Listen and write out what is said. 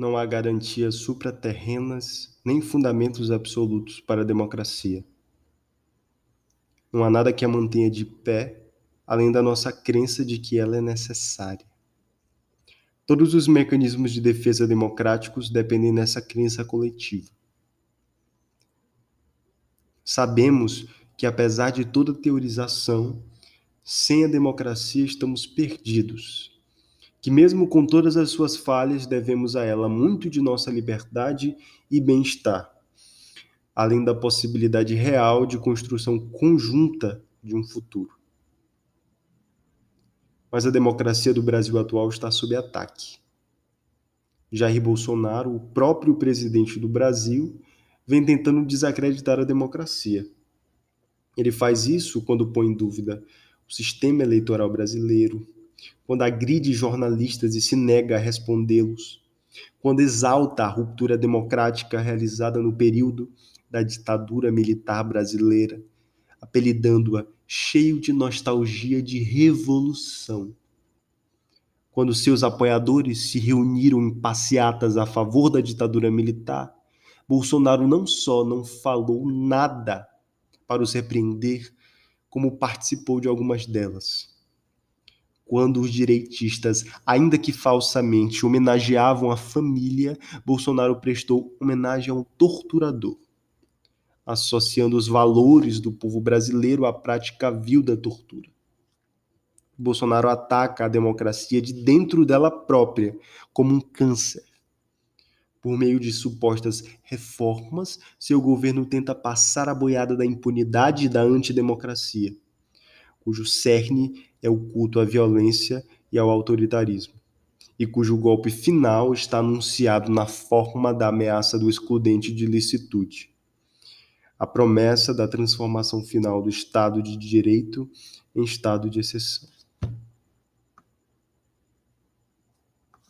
não há garantias supraterrenas nem fundamentos absolutos para a democracia. Não há nada que a mantenha de pé além da nossa crença de que ela é necessária. Todos os mecanismos de defesa democráticos dependem dessa crença coletiva. Sabemos que, apesar de toda teorização, sem a democracia estamos perdidos. Que, mesmo com todas as suas falhas, devemos a ela muito de nossa liberdade e bem-estar, além da possibilidade real de construção conjunta de um futuro. Mas a democracia do Brasil atual está sob ataque. Jair Bolsonaro, o próprio presidente do Brasil, vem tentando desacreditar a democracia. Ele faz isso quando põe em dúvida o sistema eleitoral brasileiro, quando agride jornalistas e se nega a respondê-los, quando exalta a ruptura democrática realizada no período da ditadura militar brasileira, apelidando-a cheio de nostalgia de revolução. Quando seus apoiadores se reuniram em passeatas a favor da ditadura militar, Bolsonaro não só não falou nada para os repreender, como participou de algumas delas. Quando os direitistas, ainda que falsamente, homenageavam a família, Bolsonaro prestou homenagem a um torturador, associando os valores do povo brasileiro à prática vil da tortura. Bolsonaro ataca a democracia de dentro dela própria, como um câncer por meio de supostas reformas, seu governo tenta passar a boiada da impunidade e da antidemocracia, cujo cerne é o culto à violência e ao autoritarismo, e cujo golpe final está anunciado na forma da ameaça do excludente de licitude. A promessa da transformação final do Estado de Direito em Estado de exceção.